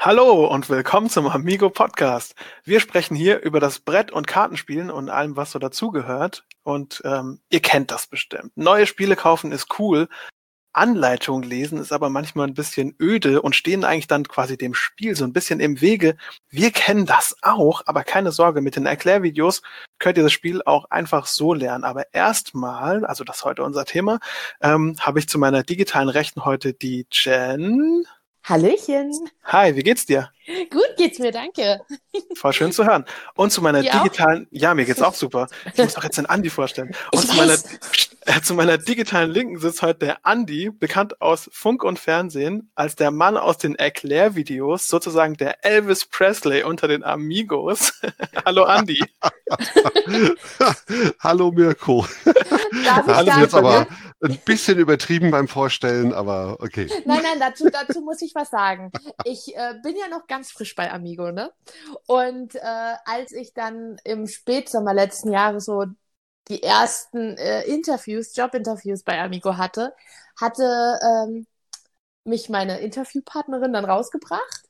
Hallo und willkommen zum Amigo Podcast. Wir sprechen hier über das Brett- und Kartenspielen und allem, was so dazugehört. Und ähm, ihr kennt das bestimmt. Neue Spiele kaufen ist cool. Anleitungen lesen ist aber manchmal ein bisschen öde und stehen eigentlich dann quasi dem Spiel so ein bisschen im Wege. Wir kennen das auch, aber keine Sorge, mit den Erklärvideos könnt ihr das Spiel auch einfach so lernen. Aber erstmal, also das ist heute unser Thema, ähm, habe ich zu meiner digitalen Rechten heute die Jen. Hallöchen. Hi, wie geht's dir? Gut geht's mir, danke. Voll schön zu hören. Und zu meiner Dir digitalen, ja, mir geht's auch super. Ich muss doch jetzt den Andi vorstellen. Und Ich zu meiner, weiß. äh, zu meiner digitalen Linken sitzt heute der Andi, bekannt aus Funk und Fernsehen, als der Mann aus den Erklärvideos, sozusagen der Elvis Presley unter den Amigos. Hallo Andi. Hallo Mirko. Darf ich da jetzt aber? Ein bisschen übertrieben beim Vorstellen, aber okay. Nein, nein, dazu, dazu muss ich was sagen. Ich äh, bin ja noch ganz frisch bei Amigo, ne? Und äh, als ich dann im Spätsommer letzten Jahres so die ersten äh, Interviews, Jobinterviews bei Amigo hatte, hatte ähm, mich meine Interviewpartnerin dann rausgebracht.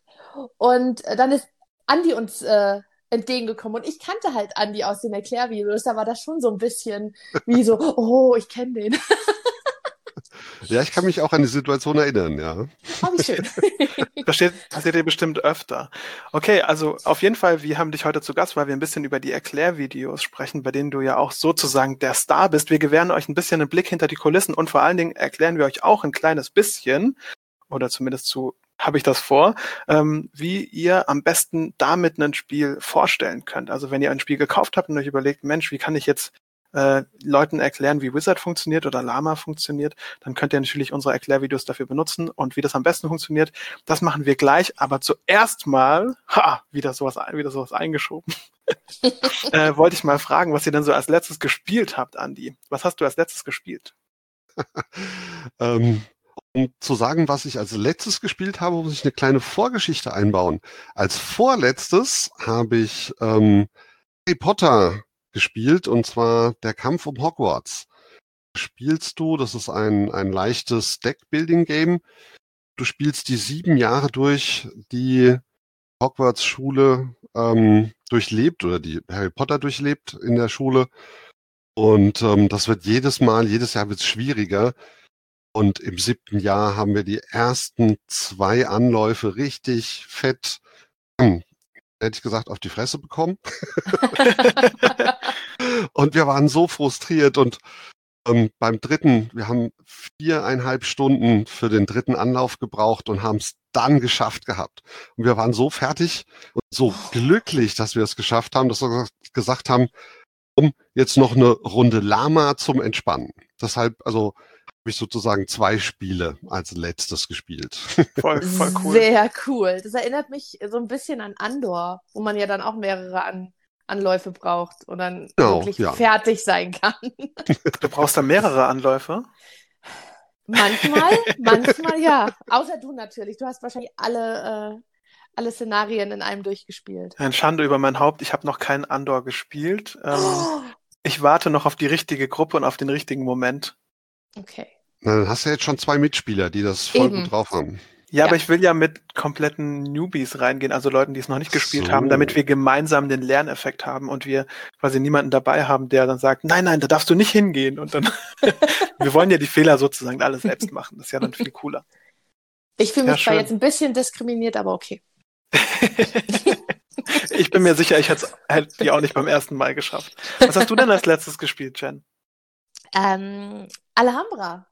Und äh, dann ist Andi uns äh, entgegengekommen. Und ich kannte halt Andi aus den Erklärvideos. Da war das schon so ein bisschen wie so, oh, ich kenne den. Ja, ich kann mich auch an die Situation erinnern, ja. Oh, wie schön. Passiert, passiert dir bestimmt öfter. Okay, also auf jeden Fall, wir haben dich heute zu Gast, weil wir ein bisschen über die Erklärvideos sprechen, bei denen du ja auch sozusagen der Star bist. Wir gewähren euch ein bisschen einen Blick hinter die Kulissen und vor allen Dingen erklären wir euch auch ein kleines bisschen, oder zumindest zu habe ich das vor, ähm, wie ihr am besten damit ein Spiel vorstellen könnt. Also wenn ihr ein Spiel gekauft habt und euch überlegt, Mensch, wie kann ich jetzt äh, Leuten erklären, wie Wizard funktioniert oder Lama funktioniert, dann könnt ihr natürlich unsere Erklärvideos dafür benutzen und wie das am besten funktioniert, das machen wir gleich, aber zuerst mal, ha, wieder sowas, wieder sowas eingeschoben, äh, wollte ich mal fragen, was ihr denn so als letztes gespielt habt, Andi. Was hast du als letztes gespielt? Ähm, um zu sagen, was ich als letztes gespielt habe, muss ich eine kleine Vorgeschichte einbauen. Als vorletztes habe ich ähm, Harry Potter gespielt und zwar der Kampf um Hogwarts. Spielst du, das ist ein, ein leichtes Deck-Building-Game. Du spielst die sieben Jahre durch, die Hogwarts-Schule ähm, durchlebt oder die Harry Potter durchlebt in der Schule. Und ähm, das wird jedes Mal, jedes Jahr wird es schwieriger. Und im siebten Jahr haben wir die ersten zwei Anläufe richtig fett, hm, hätte ich gesagt, auf die Fresse bekommen. und wir waren so frustriert und ähm, beim dritten, wir haben viereinhalb Stunden für den dritten Anlauf gebraucht und haben es dann geschafft gehabt. Und wir waren so fertig und so glücklich, dass wir es geschafft haben, dass wir gesagt haben, um jetzt noch eine Runde Lama zum Entspannen. Deshalb, also habe ich sozusagen zwei Spiele als letztes gespielt. Voll, voll cool. Sehr cool. Das erinnert mich so ein bisschen an Andor, wo man ja dann auch mehrere an Anläufe braucht und dann Genau, wirklich ja. fertig sein kann. Du brauchst da mehrere Anläufe. Manchmal, manchmal ja. Außer du natürlich. Du hast wahrscheinlich alle, äh, alle Szenarien in einem durchgespielt. Ein Schande über mein Haupt. Ich habe noch keinen Andor gespielt. Ähm, Oh, ich warte noch auf die richtige Gruppe und auf den richtigen Moment. okay. Na, dann hast du jetzt schon zwei Mitspieler, die das voll Eben. gut drauf haben. Ja, Ja. aber ich will ja mit kompletten Newbies reingehen, also Leuten, die es noch nicht gespielt So. haben, damit wir gemeinsam den Lerneffekt haben und wir quasi niemanden dabei haben, der dann sagt, nein, nein, da darfst du nicht hingehen. Und dann, wir wollen ja die Fehler sozusagen alle selbst machen. Das ist ja dann viel cooler. Ich fühle Ja, mich zwar schön. jetzt ein bisschen diskriminiert, aber okay. ich bin mir sicher, ich hätte es die auch nicht beim ersten Mal geschafft. Was hast du denn als letztes gespielt, Jen? Ähm, Alhambra.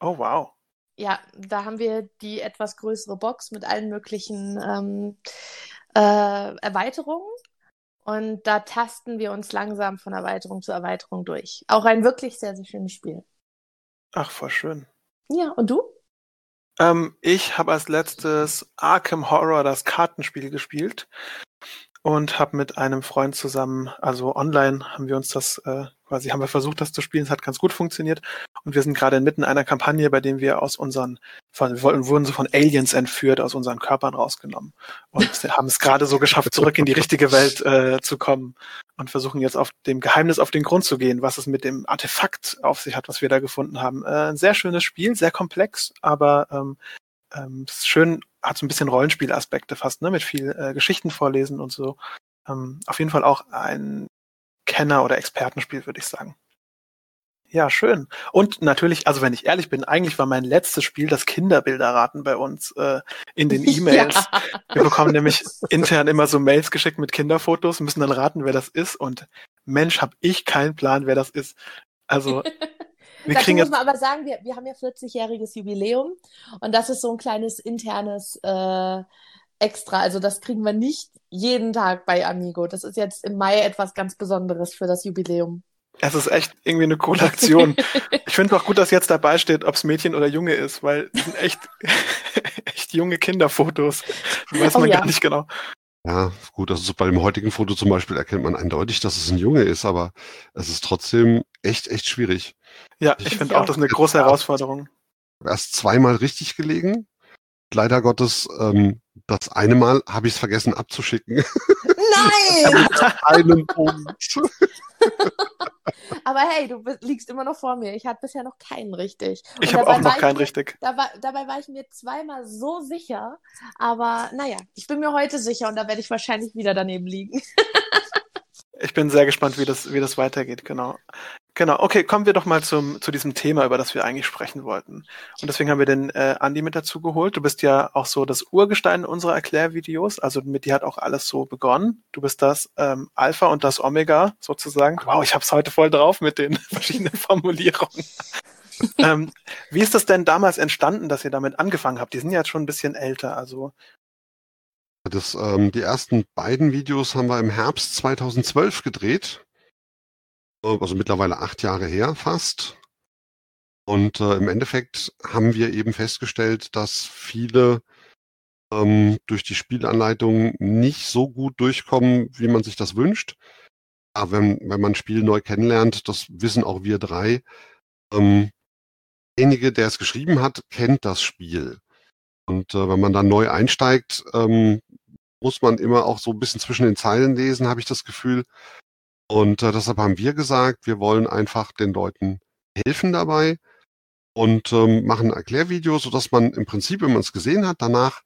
Oh, wow. Ja, da haben wir die etwas größere Box mit allen möglichen ähm, äh, Erweiterungen. Und da tasten wir uns langsam von Erweiterung zu Erweiterung durch. Auch ein wirklich sehr, sehr schönes Spiel. Ach, voll schön. Ja, und du? Ähm, ich habe als letztes Arkham Horror, das Kartenspiel, gespielt und habe mit einem Freund zusammen, also online, haben wir uns das äh, quasi, haben wir versucht, das zu spielen. Es hat ganz gut funktioniert und wir sind gerade inmitten einer Kampagne, bei dem wir aus unseren, von, wir wollten- wurden so von Aliens entführt, aus unseren Körpern rausgenommen und haben es gerade so geschafft, zurück in die richtige Welt äh, zu kommen und versuchen jetzt auf dem Geheimnis auf den Grund zu gehen, was es mit dem Artefakt auf sich hat, was wir da gefunden haben. Äh, ein sehr schönes Spiel, sehr komplex, aber ähm, ähm, ist schön, hat so ein bisschen Rollenspielaspekte fast, ne, mit viel äh, Geschichten vorlesen und so. Ähm, auf jeden Fall auch ein Kenner- oder Expertenspiel, würde ich sagen. Ja, schön. Und natürlich, also wenn ich ehrlich bin, eigentlich war mein letztes Spiel das Kinderbilderraten bei uns äh, in den E-Mails. Ja. Wir bekommen nämlich intern immer so Mails geschickt mit Kinderfotos, müssen dann raten, wer das ist. Und Mensch, habe ich keinen Plan, wer das ist. Also wir Dazu kriegen muss man aber sagen, wir, wir haben ja 40-jähriges Jubiläum und das ist so ein kleines internes äh, Extra. Also das kriegen wir nicht jeden Tag bei Amigo. Das ist jetzt im Mai etwas ganz Besonderes für das Jubiläum. Es ist echt irgendwie eine coole Aktion. ich finde auch gut, dass jetzt dabei steht, ob es Mädchen oder Junge ist, weil es sind echt, echt junge Kinderfotos. Das weiß oh, man ja. gar nicht genau. Ja, gut, also bei dem heutigen Foto zum Beispiel erkennt man eindeutig, dass es ein Junge ist, aber es ist trotzdem echt, echt schwierig. Ja, ich, ich finde auch, das ist eine große Herausforderung. Erst zweimal richtig gelegen. Leider Gottes, ähm, das eine Mal habe ich es vergessen abzuschicken. Nein! einen Punkt. Aber hey, du liegst immer noch vor mir. Ich hatte bisher noch keinen richtig. Und ich habe auch noch keinen richtig. Dabei, dabei war ich mir zweimal so sicher. Aber naja, ich bin mir heute sicher und da werde ich wahrscheinlich wieder daneben liegen. ich bin sehr gespannt, wie das, wie das weitergeht, genau. Genau, okay, kommen wir doch mal zum, zu diesem Thema, über das wir eigentlich sprechen wollten. Und deswegen haben wir den äh, Andi mit dazu geholt. Du bist ja auch so das Urgestein unserer Erklärvideos, also mit dir hat auch alles so begonnen. Du bist das ähm, Alpha und das Omega sozusagen. Wow, ich hab's heute voll drauf mit den verschiedenen Formulierungen. ähm, wie ist das denn damals entstanden, dass ihr damit angefangen habt? Die sind ja jetzt schon ein bisschen älter, also das, ähm, die ersten beiden Videos haben wir im Herbst 2012 gedreht. Also mittlerweile acht Jahre her fast. Und äh, im Endeffekt haben wir eben festgestellt, dass viele ähm, durch die Spielanleitung nicht so gut durchkommen, wie man sich das wünscht. Aber wenn, wenn man ein Spiel neu kennenlernt, das wissen auch wir drei, ähm, derjenige, der es geschrieben hat, kennt das Spiel. Und äh, wenn man dann neu einsteigt, ähm, muss man immer auch so ein bisschen zwischen den Zeilen lesen, habe ich das Gefühl. Und äh, deshalb haben wir gesagt, wir wollen einfach den Leuten helfen dabei und ähm, machen ein Erklärvideo, sodass man im Prinzip, wenn man es gesehen hat, danach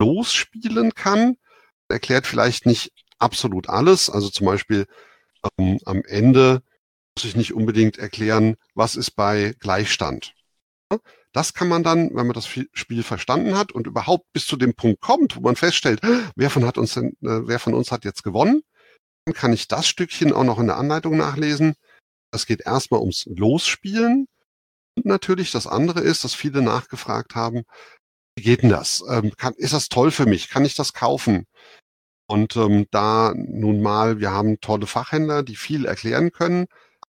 losspielen kann. Erklärt vielleicht nicht absolut alles. Also zum Beispiel ähm, am Ende muss ich nicht unbedingt erklären, was ist bei Gleichstand. Das kann man dann, wenn man das Spiel verstanden hat und überhaupt bis zu dem Punkt kommt, wo man feststellt, wer von, hat uns denn, äh, wer von uns hat jetzt gewonnen, kann ich das Stückchen auch noch in der Anleitung nachlesen. Es geht erstmal ums Losspielen. Und natürlich das andere ist, dass viele nachgefragt haben, wie geht denn das? Ähm, kann, ist das toll für mich? Kann ich das kaufen? Und ähm, da nun mal, wir haben tolle Fachhändler, die viel erklären können,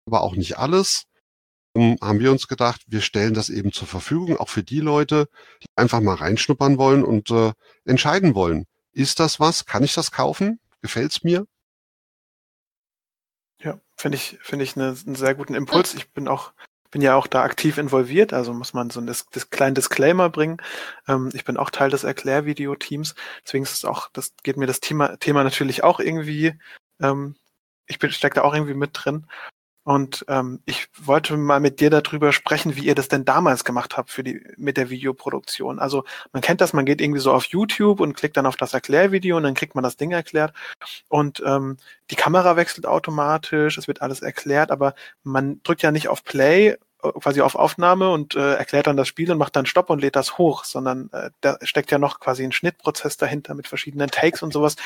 aber auch nicht alles haben wir uns gedacht, wir stellen das eben zur Verfügung, auch für die Leute, die einfach mal reinschnuppern wollen und äh, entscheiden wollen. Ist das was? Kann ich das kaufen? Gefällt's mir? Ja, finde ich, finde ich eine, einen sehr guten Impuls. Ich bin auch, bin ja auch da aktiv involviert, also muss man so ein das, das kleinen Disclaimer bringen. Ähm, ich bin auch Teil des Erklärvideo-Teams, deswegen ist es auch, das geht mir das Thema, Thema natürlich auch irgendwie, ähm, ich bin stecke da auch irgendwie mit drin. Und ähm, ich wollte mal mit dir darüber sprechen, wie ihr das denn damals gemacht habt für die mit der Videoproduktion. Also man kennt das, man geht irgendwie so auf YouTube und klickt dann auf das Erklärvideo und dann kriegt man das Ding erklärt. Und ähm, die Kamera wechselt automatisch, es wird alles erklärt, aber man drückt ja nicht auf Play quasi auf Aufnahme und äh, erklärt dann das Spiel und macht dann Stopp und lädt das hoch, sondern äh, da steckt ja noch quasi ein Schnittprozess dahinter mit verschiedenen Takes und sowas.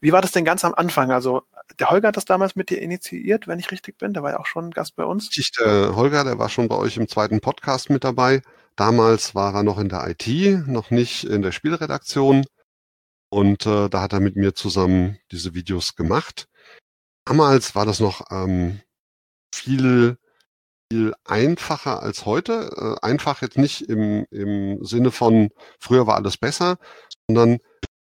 Wie war das denn ganz am Anfang? Also der Holger hat das damals mit dir initiiert, wenn ich richtig bin. Der war ja auch schon Gast bei uns. Ich, der Holger, der war schon bei euch im zweiten Podcast mit dabei. Damals war er noch in der IT, noch nicht in der Spielredaktion. Und äh, da hat er mit mir zusammen diese Videos gemacht. Damals war das noch ähm, viel viel einfacher als heute. Äh, einfach jetzt nicht im, im Sinne von früher war alles besser, sondern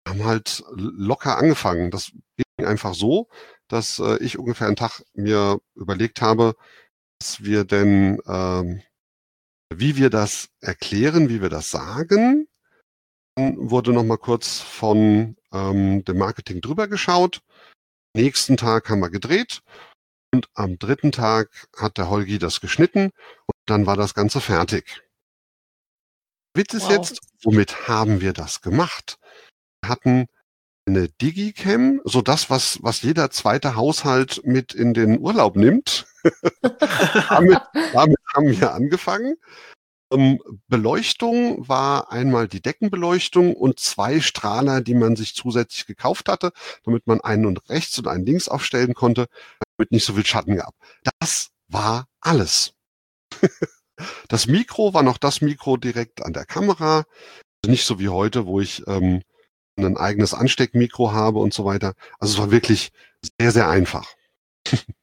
haben halt locker angefangen. Das ging einfach so, dass äh, ich ungefähr einen Tag mir überlegt habe, dass wir denn, ähm, wie wir das erklären, wie wir das sagen. Dann wurde nochmal kurz von ähm, dem Marketing drüber geschaut. Nächsten Tag haben wir gedreht und am dritten Tag hat der Holgi das geschnitten und dann war das Ganze fertig. Witz ist wow. jetzt, womit haben wir das gemacht? Wir hatten eine Digicam, so das, was, was jeder zweite Haushalt mit in den Urlaub nimmt. damit, damit haben wir angefangen. Ähm, Beleuchtung war einmal die Deckenbeleuchtung und zwei Strahler, die man sich zusätzlich gekauft hatte, damit man einen und rechts und einen links aufstellen konnte, damit nicht so viel Schatten gab. Das war alles. das Mikro war noch das Mikro direkt an der Kamera. Also nicht so wie heute, wo ich ähm, ein eigenes Ansteckmikro habe und so weiter. Also es war wirklich sehr, sehr einfach.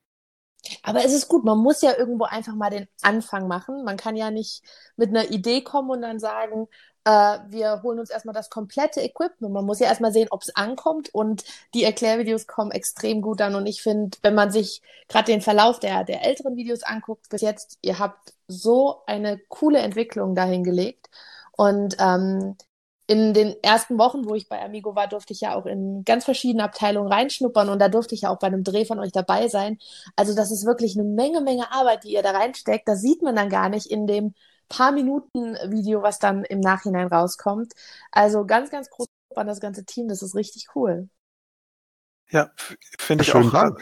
Aber es ist gut, man muss ja irgendwo einfach mal den Anfang machen. Man kann ja nicht mit einer Idee kommen und dann sagen, äh, wir holen uns erstmal das komplette Equipment. Man muss ja erstmal sehen, ob es ankommt und die Erklärvideos kommen extrem gut an. Und ich finde, wenn man sich gerade den Verlauf der, der älteren Videos anguckt, bis jetzt, ihr habt so eine coole Entwicklung dahingelegt. Und ähm, in den ersten Wochen, wo ich bei Amigo war, durfte ich ja auch in ganz verschiedene Abteilungen reinschnuppern und da durfte ich ja auch bei einem Dreh von euch dabei sein. Also das ist wirklich eine Menge, Menge Arbeit, die ihr da reinsteckt. Das sieht man dann gar nicht in dem paar Minuten Video, was dann im Nachhinein rauskommt. Also ganz, ganz groß an das ganze Team. Das ist richtig cool. Ja, finde ich auch. Dank.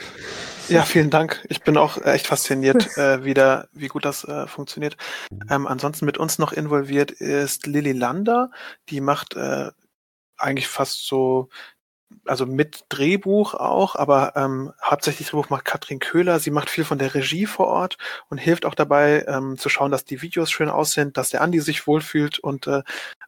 Ja, vielen Dank. Ich bin auch echt fasziniert, äh, wieder, wie gut das äh, funktioniert. Ähm, ansonsten mit uns noch involviert ist Lilly Lander. Die macht äh, eigentlich fast so also mit Drehbuch auch, aber ähm, hauptsächlich Drehbuch macht Katrin Köhler. Sie macht viel von der Regie vor Ort und hilft auch dabei, ähm, zu schauen, dass die Videos schön aussehen, dass der Andi sich wohlfühlt und äh,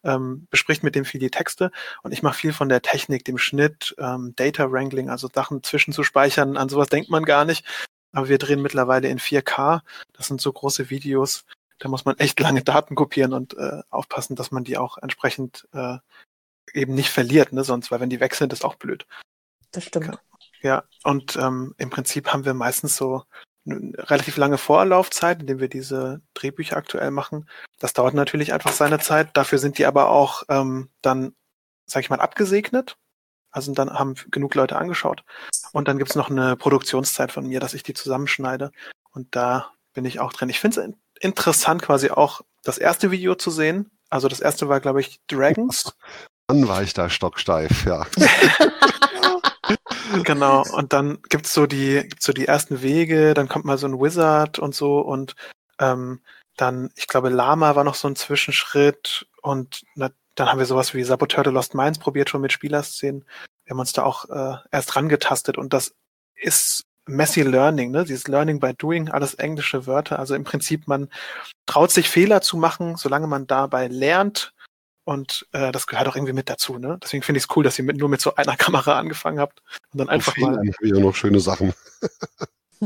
ähm, bespricht mit dem viel die Texte. Und ich mache viel von der Technik, dem Schnitt, ähm, Data Wrangling, also Sachen zwischenzuspeichern. An sowas denkt man gar nicht. Aber wir drehen mittlerweile in 4K. Das sind so große Videos. Da muss man echt lange Daten kopieren und äh, aufpassen, dass man die auch entsprechend äh, eben nicht verliert, ne? Sonst, weil wenn die weg sind, ist auch blöd. Das stimmt. Ja, und ähm, im Prinzip haben wir meistens so eine relativ lange Vorlaufzeit, indem wir diese Drehbücher aktuell machen. Das dauert natürlich einfach seine Zeit. Dafür sind die aber auch ähm, dann, sag ich mal, abgesegnet. Also dann haben genug Leute angeschaut. Und dann gibt's noch eine Produktionszeit von mir, dass ich die zusammenschneide. Und da bin ich auch drin. Ich finde es interessant, quasi auch das erste Video zu sehen. Also das erste war, glaube ich, Dragons. Dann war ich da stocksteif, ja. genau, und dann gibt's so die, gibt's so die ersten Wege, dann kommt mal so ein Wizard und so und ähm, dann, ich glaube, Lama war noch so ein Zwischenschritt und na, dann haben wir sowas wie Saboteur de Lost Minds probiert schon mit Spielerszenen. Wir haben uns da auch äh, erst rangetastet und das ist messy learning, ne? Dieses Learning by Doing, alles englische Wörter. Also im Prinzip, man traut sich Fehler zu machen, solange man dabei lernt und äh, das gehört auch irgendwie mit dazu, ne? Deswegen finde ich es cool, dass ihr mit, nur mit so einer Kamera angefangen habt und dann einfach mal. Dann habe noch schöne Sachen.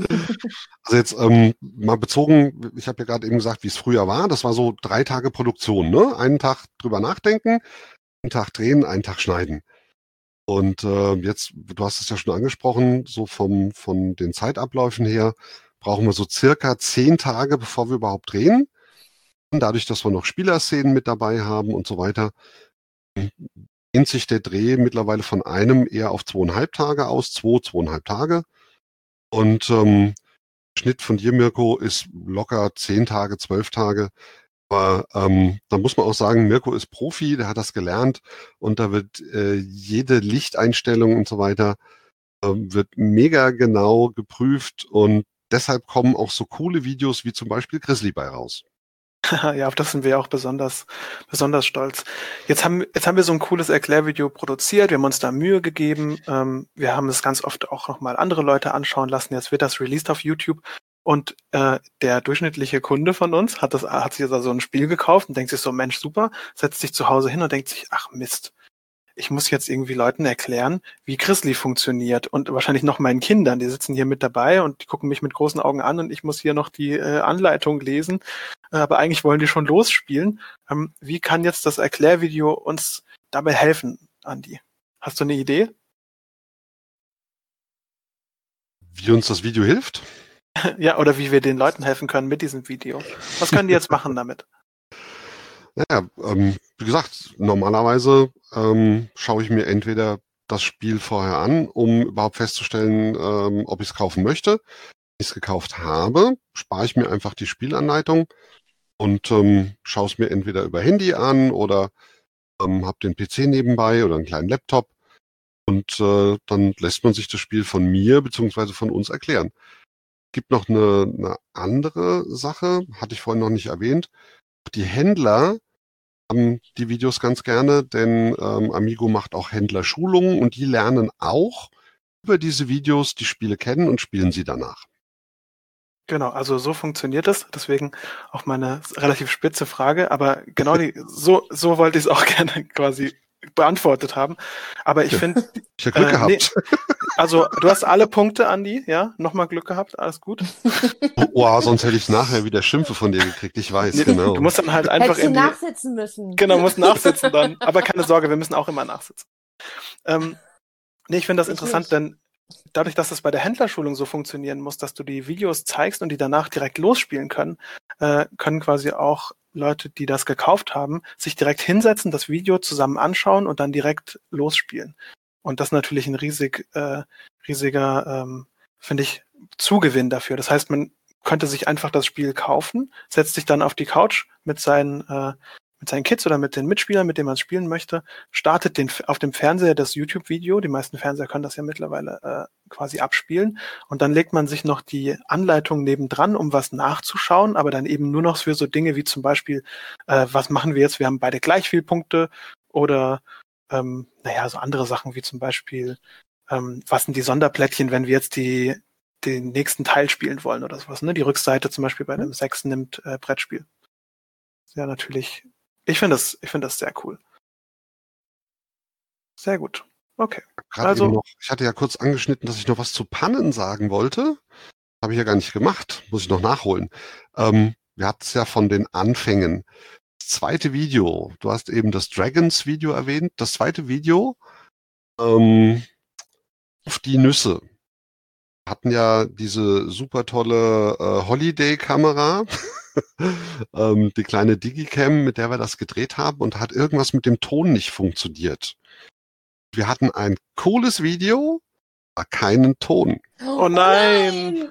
also jetzt ähm, mal bezogen, ich habe ja gerade eben gesagt, wie es früher war. Das war so drei Tage Produktion, ne? Einen Tag drüber nachdenken, einen Tag drehen, einen Tag schneiden. Und äh, jetzt, du hast es ja schon angesprochen, so vom, von den Zeitabläufen her, brauchen wir so circa zehn Tage, bevor wir überhaupt drehen. Dadurch, dass wir noch Spielerszenen mit dabei haben und so weiter, dehnt sich der Dreh mittlerweile von einem eher auf zweieinhalb Tage aus, zwei, zweieinhalb Tage. Und ähm, Schnitt von dir, Mirko, ist locker zehn Tage, zwölf Tage. Aber ähm, da muss man auch sagen, Mirko ist Profi, der hat das gelernt und da wird äh, jede Lichteinstellung und so weiter äh, wird mega genau geprüft und deshalb kommen auch so coole Videos wie zum Beispiel Grizzly bei raus. ja, auf das sind wir auch besonders, besonders stolz. Jetzt haben, jetzt haben wir so ein cooles Erklärvideo produziert. Wir haben uns da Mühe gegeben. Ähm, wir haben es ganz oft auch nochmal andere Leute anschauen lassen. Jetzt wird das released auf YouTube. Und äh, der durchschnittliche Kunde von uns hat das, hat sich jetzt also ein Spiel gekauft und denkt sich so, Mensch, super, setzt sich zu Hause hin und denkt sich, ach Mist, ich muss jetzt irgendwie Leuten erklären, wie Grizzly funktioniert und wahrscheinlich noch meinen Kindern, die sitzen hier mit dabei und die gucken mich mit großen Augen an und ich muss hier noch die äh, Anleitung lesen, aber eigentlich wollen die schon losspielen. Ähm, wie kann jetzt das Erklärvideo uns dabei helfen, Andi? Hast du eine Idee? Wie uns das Video hilft? ja, oder wie wir den Leuten helfen können mit diesem Video. Was können die jetzt machen damit? Naja, ähm, wie gesagt, normalerweise ähm, schaue ich mir entweder das Spiel vorher an, um überhaupt festzustellen, ähm, ob ich es kaufen möchte. Wenn ich es gekauft habe, spare ich mir einfach die Spielanleitung und ähm, schaue es mir entweder über Handy an oder ähm, habe den PC nebenbei oder einen kleinen Laptop und äh, dann lässt man sich das Spiel von mir beziehungsweise von uns erklären. Gibt noch eine, eine andere Sache, hatte ich vorhin noch nicht erwähnt. Die Händler die Videos ganz gerne, denn ähm, Amigo macht auch Händlerschulungen und die lernen auch über diese Videos die Spiele kennen und spielen sie danach. Genau, also so funktioniert es. Deswegen auch meine relativ spitze Frage, aber genau die, so, so wollte ich es auch gerne quasi beantwortet haben. Aber ich finde. Ich habe Glück äh, gehabt. Nee, also du hast alle Punkte, Andi, ja? Nochmal Glück gehabt, alles gut. Oh, wow, sonst hätte ich nachher wieder Schimpfe von dir gekriegt, ich weiß, nee, genau. Du musst dann halt einfach Hättest die... nachsitzen müssen. Genau, musst nachsitzen dann. Aber keine Sorge, wir müssen auch immer nachsitzen. Ähm, nee, ich finde das ich interessant, nicht. denn dadurch, dass es bei der Händlerschulung so funktionieren muss, dass du die Videos zeigst und die danach direkt losspielen können, äh, können quasi auch Leute, die das gekauft haben, sich direkt hinsetzen, das Video zusammen anschauen und dann direkt losspielen. Und das natürlich ein riesig, äh, riesiger, ähm, finde ich, Zugewinn dafür. Das heißt, man könnte sich einfach das Spiel kaufen, setzt sich dann auf die Couch mit seinen äh, mit seinen Kids oder mit den Mitspielern, mit denen man spielen möchte, startet den, auf dem Fernseher das YouTube-Video. Die meisten Fernseher können das ja mittlerweile äh, quasi abspielen. Und dann legt man sich noch die Anleitung nebendran, um was nachzuschauen, aber dann eben nur noch für so Dinge wie zum Beispiel, äh, was machen wir jetzt? Wir haben beide gleich viel Punkte oder ähm, naja, so andere Sachen wie zum Beispiel, ähm, was sind die Sonderplättchen, wenn wir jetzt die den nächsten Teil spielen wollen oder sowas. Ne? Die Rückseite zum Beispiel bei einem mhm. Sechs nimmt äh, Brettspiel. Ja, natürlich ich finde das, ich finde das sehr cool. Sehr gut. Okay. also, noch, ich hatte ja kurz angeschnitten, dass ich noch was zu Pannen sagen wollte. Habe ich ja gar nicht gemacht. Muss ich noch nachholen. Ähm, wir hatten es ja von den Anfängen. Das zweite Video, du hast eben das Dragons Video erwähnt. Das zweite Video ähm, auf die Nüsse. Wir hatten ja diese super tolle äh, Holiday-Kamera. ähm, die kleine Digicam, mit der wir das gedreht haben und hat irgendwas mit dem Ton nicht funktioniert. Wir hatten ein cooles Video, aber keinen Ton. Oh nein!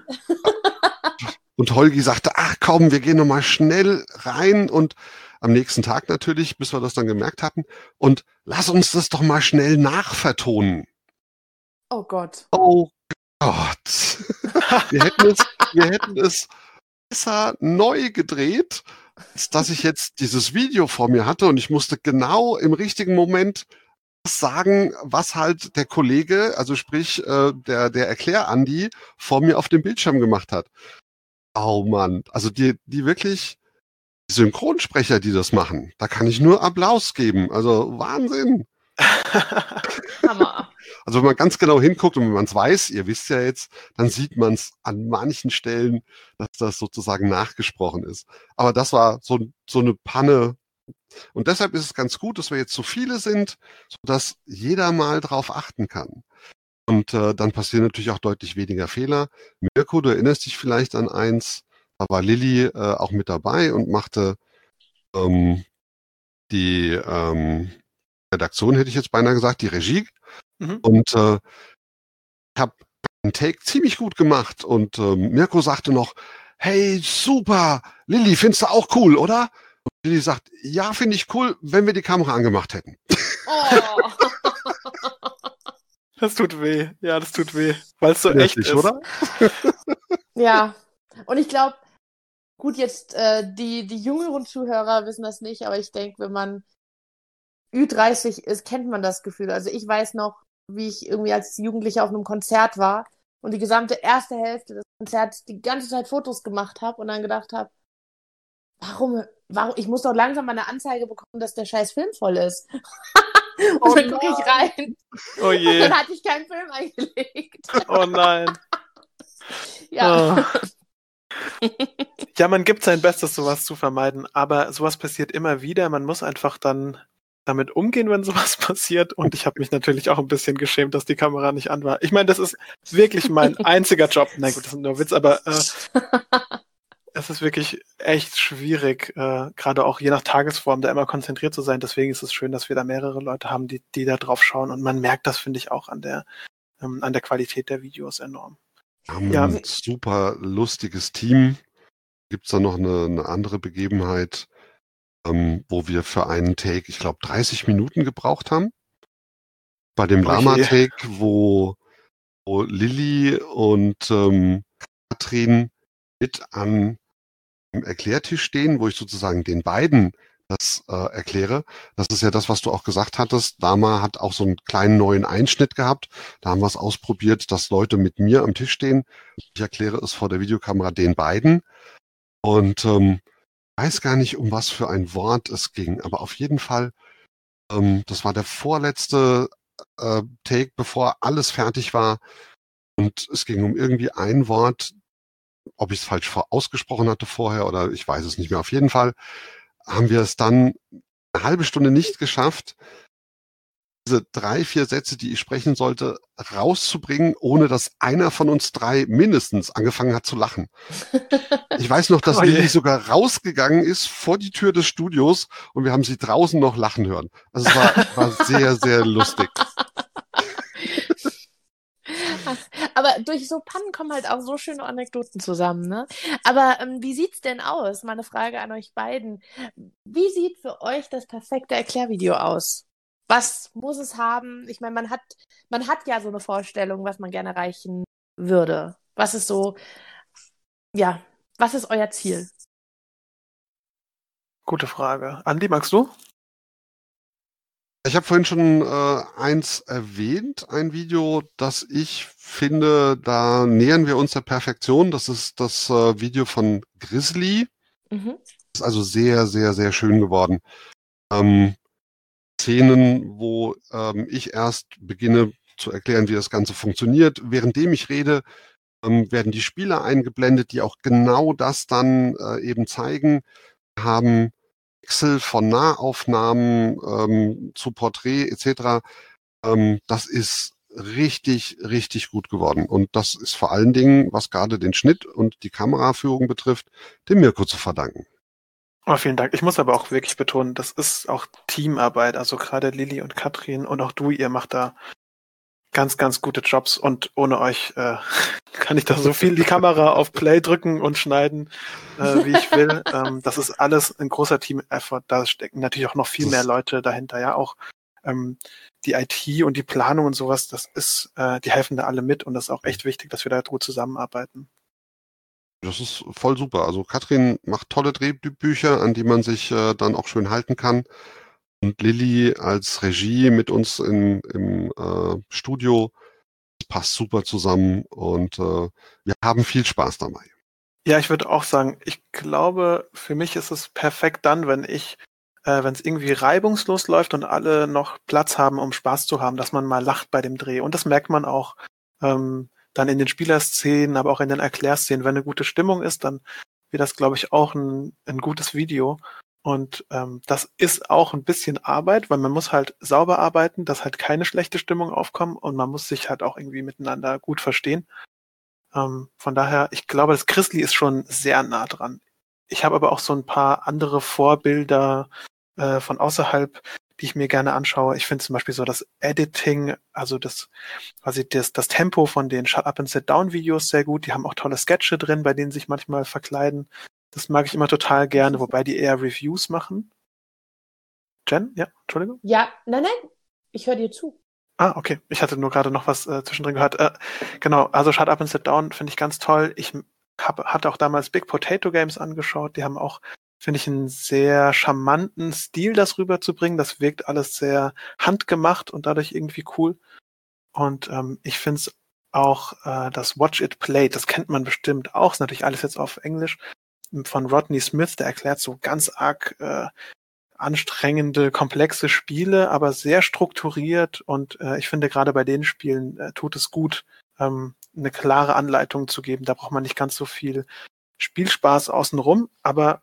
und Holgi sagte, ach komm, wir gehen nochmal schnell rein und am nächsten Tag natürlich, bis wir das dann gemerkt hatten, und lass uns das doch mal schnell nachvertonen. Oh Gott. Oh Gott. wir hätten es, wir hätten es besser neu gedreht, als dass ich jetzt dieses Video vor mir hatte und ich musste genau im richtigen Moment sagen, was halt der Kollege, also sprich äh, der der Erklär-Andi vor mir auf dem Bildschirm gemacht hat. Oh Mann, also die die wirklich Synchronsprecher, die das machen, da kann ich nur Applaus geben. Also Wahnsinn. Hammer. Also wenn man ganz genau hinguckt und wenn man es weiß, ihr wisst ja jetzt, dann sieht man es an manchen Stellen, dass das sozusagen nachgesprochen ist. Aber das war so, so eine Panne. Und deshalb ist es ganz gut, dass wir jetzt so viele sind, sodass jeder mal drauf achten kann. Und äh, dann passieren natürlich auch deutlich weniger Fehler. Mirko, du erinnerst dich vielleicht an eins, da war Lilly äh, auch mit dabei und machte ähm, die ähm, Redaktion, hätte ich jetzt beinahe gesagt, die Regie. Mhm. Und äh, ich habe einen Take ziemlich gut gemacht und äh, Mirko sagte noch, hey, super, Lilly, findest du auch cool, oder? Und Lilly sagt, ja, finde ich cool, wenn wir die Kamera angemacht hätten. Oh. Das tut weh. Ja, das tut weh. Weil es so echt ist. oder? ja. Und ich glaube, gut, jetzt äh, die, die jüngeren Zuhörer wissen das nicht, aber ich denke, wenn man Ü30 ist, kennt man das Gefühl. Also ich weiß noch, wie ich irgendwie als Jugendlicher auf einem Konzert war und die gesamte erste Hälfte des Konzerts die ganze Zeit Fotos gemacht habe und dann gedacht habe, warum, warum, ich muss doch langsam mal eine Anzeige bekommen, dass der scheiß Film voll ist. und oh dann gucke ich rein. Oh je. Und dann hatte ich keinen Film eingelegt. Oh nein. ja. Oh. Ja, man gibt sein Bestes, sowas zu vermeiden, aber sowas passiert immer wieder. Man muss einfach dann damit umgehen, wenn sowas passiert. Und ich habe mich natürlich auch ein bisschen geschämt, dass die Kamera nicht an war. Ich meine, das ist wirklich mein einziger Job. Na gut, das ist nur Witz, aber äh, es ist wirklich echt schwierig, äh, gerade auch je nach Tagesform, da immer konzentriert zu sein. Deswegen ist es schön, dass wir da mehrere Leute haben, die, die da drauf schauen. Und man merkt das, finde ich, auch an der, ähm, an der Qualität der Videos enorm. Wir haben ja. ein super lustiges Team. gibt's da noch eine, eine andere Begebenheit, ähm, wo wir für einen Take, ich glaube, 30 Minuten gebraucht haben. Bei dem. Lama-Take, wo, wo Lilly und ähm, Katrin mit an dem Erklärtisch stehen, wo ich sozusagen den beiden das äh, erkläre. Das ist ja das, was du auch gesagt hattest. Dama hat auch so einen kleinen neuen Einschnitt gehabt. Da haben wir es ausprobiert, dass Leute mit mir am Tisch stehen. Ich erkläre es vor der Videokamera den beiden. Und ähm, weiß gar nicht, um was für ein Wort es ging, aber auf jeden Fall, ähm, das war der vorletzte äh, Take, bevor alles fertig war. Und es ging um irgendwie ein Wort, ob ich es falsch ausgesprochen hatte vorher oder ich weiß es nicht mehr. Auf jeden Fall haben wir es dann eine halbe Stunde nicht geschafft, diese drei, vier Sätze, die ich sprechen sollte, rauszubringen, ohne dass einer von uns drei mindestens angefangen hat zu lachen. Ich weiß noch, dass Oh. Lilly sogar rausgegangen ist vor die Tür des Studios und wir haben sie draußen noch lachen hören. Also es war, war sehr, sehr lustig. Aber durch so Pannen kommen halt auch so schöne Anekdoten zusammen, ne? Aber ähm, wie sieht's denn aus? Mal eine Frage an euch beiden. Wie sieht für euch das perfekte Erklärvideo aus? Was muss es haben? Ich meine, man hat, man hat ja so eine Vorstellung, was man gerne erreichen würde. Was ist so, ja, was ist euer Ziel? Gute Frage. Andi, magst du? Ich habe vorhin schon äh, eins erwähnt, ein Video, das ich finde, da nähern wir uns der Perfektion. Das ist das äh, Video von Grizzly. Mhm. ist also sehr, sehr, sehr schön geworden. Ähm, Szenen, wo ähm, ich erst beginne zu erklären, wie das Ganze funktioniert. Währenddem ich rede, ähm, werden die Spieler eingeblendet, die auch genau das dann äh, eben zeigen. Wir haben Wechsel von Nahaufnahmen ähm, zu Porträt etc. Ähm, das ist richtig, richtig gut geworden. Und das ist vor allen Dingen, was gerade den Schnitt und die Kameraführung betrifft, dem Mirko zu verdanken. Oh, vielen Dank. Ich muss aber auch wirklich betonen, das ist auch Teamarbeit. Also gerade Lilly und Katrin und auch du, ihr macht da ganz, ganz gute Jobs und ohne euch äh, kann ich da so viel die Kamera auf Play drücken und schneiden, äh, wie ich will. ähm, das ist alles ein großer Team-Effort. Da stecken natürlich auch noch viel mehr Leute dahinter. Ja, auch ähm, die IT und die Planung und sowas, das ist, äh, die helfen da alle mit und das ist auch echt wichtig, dass wir da gut zusammenarbeiten. Das ist voll super. Also Katrin macht tolle Drehbücher, an die man sich äh, dann auch schön halten kann. Und Lilly als Regie mit uns im, im äh, Studio das passt super zusammen und äh, wir haben viel Spaß dabei. Ja, ich würde auch sagen, ich glaube, für mich ist es perfekt dann, wenn ich, äh, wenn es irgendwie reibungslos läuft und alle noch Platz haben, um Spaß zu haben, dass man mal lacht bei dem Dreh. Und das merkt man auch ähm, dann in den Spielerszenen, aber auch in den Erklärszenen. Wenn eine gute Stimmung ist, dann wird das, glaube ich, auch ein, ein gutes Video. Und ähm, das ist auch ein bisschen Arbeit, weil man muss halt sauber arbeiten, dass halt keine schlechte Stimmung aufkommt und man muss sich halt auch irgendwie miteinander gut verstehen. Ähm, von daher, ich glaube, das Grizzly ist schon sehr nah dran. Ich habe aber auch so ein paar andere Vorbilder äh, von außerhalb, die ich mir gerne anschaue. Ich finde zum Beispiel so das Editing, also das, quasi das, das Tempo von den Shut Up and Sit Down Videos sehr gut. Die haben auch tolle Sketche drin, bei denen sich manchmal verkleiden. Das mag ich immer total gerne, wobei die eher Reviews machen. Jen, ja, Entschuldigung. Ja, nein, nein, ich höre dir zu. Ah, okay. Ich hatte nur gerade noch was äh, zwischendrin gehört. Äh, genau, also Shut Up and Sit Down finde ich ganz toll. Ich hab, hatte auch damals Big Potato Games angeschaut. Die haben auch, finde ich, einen sehr charmanten Stil, das rüberzubringen. Das wirkt alles sehr handgemacht und dadurch irgendwie cool. Und ähm, ich finde es auch äh, das Watch It Play, das kennt man bestimmt auch. Ist natürlich alles jetzt auf Englisch. Von Rodney Smith, der erklärt so ganz arg äh, anstrengende, komplexe Spiele, aber sehr strukturiert und äh, ich finde gerade bei den Spielen äh, tut es gut, ähm, eine klare Anleitung zu geben. Da braucht man nicht ganz so viel Spielspaß außenrum, aber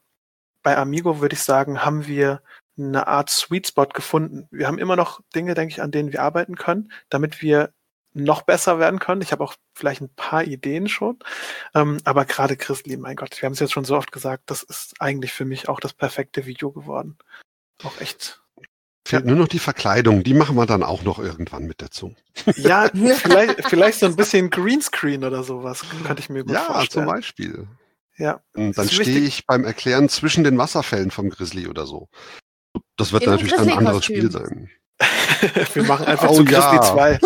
bei Amigo würde ich sagen, haben wir eine Art Sweet Spot gefunden. Wir haben immer noch Dinge, denke ich, an denen wir arbeiten können, damit wir noch besser werden können. Ich habe auch vielleicht ein paar Ideen schon. Ähm, aber gerade Grizzly, mein Gott, wir haben es jetzt schon so oft gesagt, das ist eigentlich für mich auch das perfekte Video geworden. Auch echt. Fehlt nur noch die Verkleidung, die machen wir dann auch noch irgendwann mit dazu. Ja, vielleicht, vielleicht so ein bisschen Greenscreen oder sowas, könnte ich mir gut Ja, zum vorstellen. Beispiel. Ja. Und dann stehe ich beim Erklären zwischen den Wasserfällen vom Grizzly oder so. Das wird natürlich dann ein anderes Spiel sein. Wir machen einfach oh, zu Grizzly ja. 2.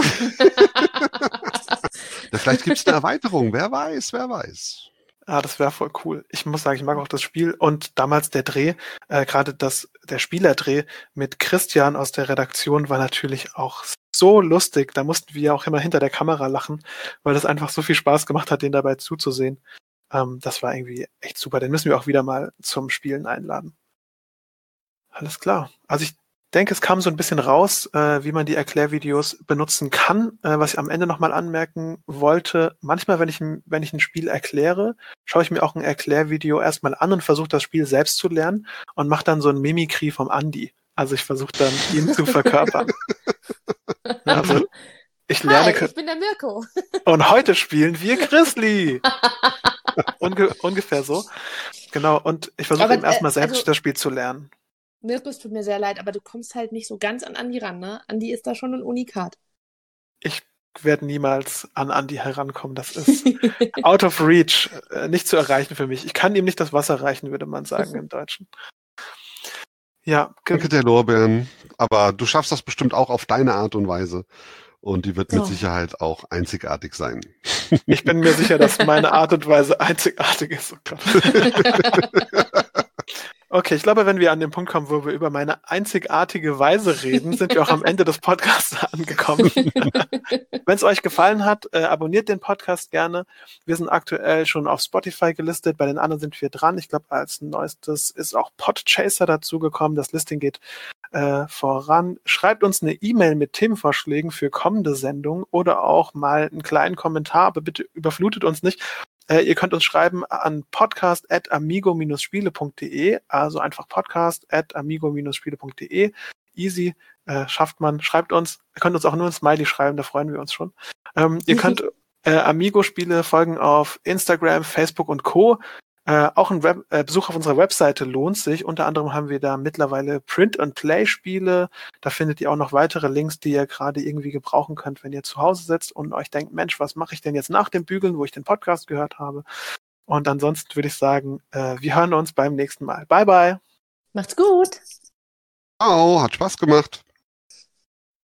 ja, vielleicht gibt es eine Erweiterung, wer weiß, wer weiß. Ah, das wäre voll cool. Ich muss sagen, ich mag auch das Spiel und damals der Dreh, äh, gerade das der Spielerdreh mit Christian aus der Redaktion war natürlich auch so lustig. Da mussten wir auch immer hinter der Kamera lachen, weil das einfach so viel Spaß gemacht hat, den dabei zuzusehen. Ähm, das war irgendwie echt super. Den müssen wir auch wieder mal zum Spielen einladen. Alles klar. Also ich denke, es kam so ein bisschen raus, äh, wie man die Erklärvideos benutzen kann. Äh, was ich am Ende nochmal anmerken wollte, manchmal, wenn ich, wenn ich ein Spiel erkläre, schaue ich mir auch ein Erklärvideo erstmal an und versuche das Spiel selbst zu lernen und mache dann so ein Mimikry vom Andi. Also ich versuche dann, ihn zu verkörpern. Also, ich lerne. Hi, ich bin der Mirko. Und heute spielen wir Grizzly. Unge ungefähr so. Genau. Und ich versuche eben erstmal äh, selbst also, das Spiel zu lernen. Mirko, es tut mir sehr leid, aber du kommst halt nicht so ganz an Andi ran, ne? Andi ist da schon ein Unikat. Ich werde niemals an Andi herankommen. Das ist out of reach, äh, nicht zu erreichen für mich. Ich kann ihm nicht das Wasser reichen, würde man sagen im Deutschen. Ja. Danke der Lorbeeren. Aber du schaffst das bestimmt auch auf deine Art und Weise. Und die wird mit oh. Sicherheit auch einzigartig sein. Ich bin mir sicher, dass meine Art und Weise einzigartig ist. Oh Okay, ich glaube, wenn wir an den Punkt kommen, wo wir über meine einzigartige Weise reden, sind wir auch am Ende des Podcasts angekommen. wenn es euch gefallen hat, äh, abonniert den Podcast gerne. Wir sind aktuell schon auf Spotify gelistet, bei den anderen sind wir dran. Ich glaube, als neuestes ist auch Podchaser dazugekommen. Das Listing geht äh, voran. Schreibt uns eine E-Mail mit Themenvorschlägen für kommende Sendungen oder auch mal einen kleinen Kommentar, aber bitte überflutet uns nicht. Äh, ihr könnt uns schreiben an podcast.amigo-spiele.de, also einfach podcast.amigo-spiele.de. Easy, äh, schafft man, schreibt uns. Ihr könnt uns auch nur ein Smiley schreiben, da freuen wir uns schon. Ähm, ihr könnt äh, Amigo-Spiele folgen auf Instagram, Facebook und Co. Äh, auch ein Web äh, Besuch auf unserer Webseite lohnt sich. Unter anderem haben wir da mittlerweile Print-and-Play-Spiele. Da findet ihr auch noch weitere Links, die ihr gerade irgendwie gebrauchen könnt, wenn ihr zu Hause sitzt und euch denkt, Mensch, was mache ich denn jetzt nach dem Bügeln, wo ich den Podcast gehört habe? Und ansonsten würde ich sagen, äh, wir hören uns beim nächsten Mal. Bye, bye. Macht's gut. Ciao, hat Spaß gemacht.